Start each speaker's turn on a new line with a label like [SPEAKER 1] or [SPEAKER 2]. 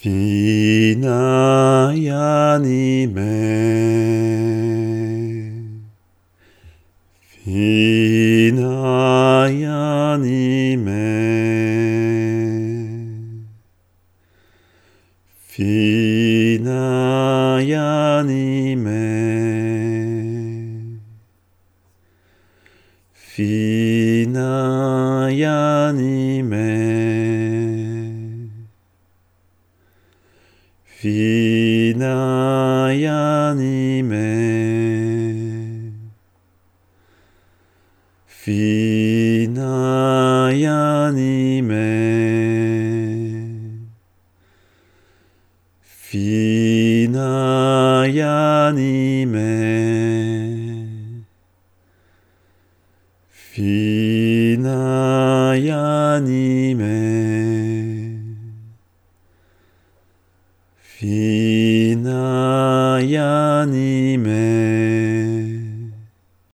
[SPEAKER 1] Finae anime, finae anime, finae anime, finae anime. Vinayamine. Vinayamine. Vinayamine. Vinayamine. Finayani me.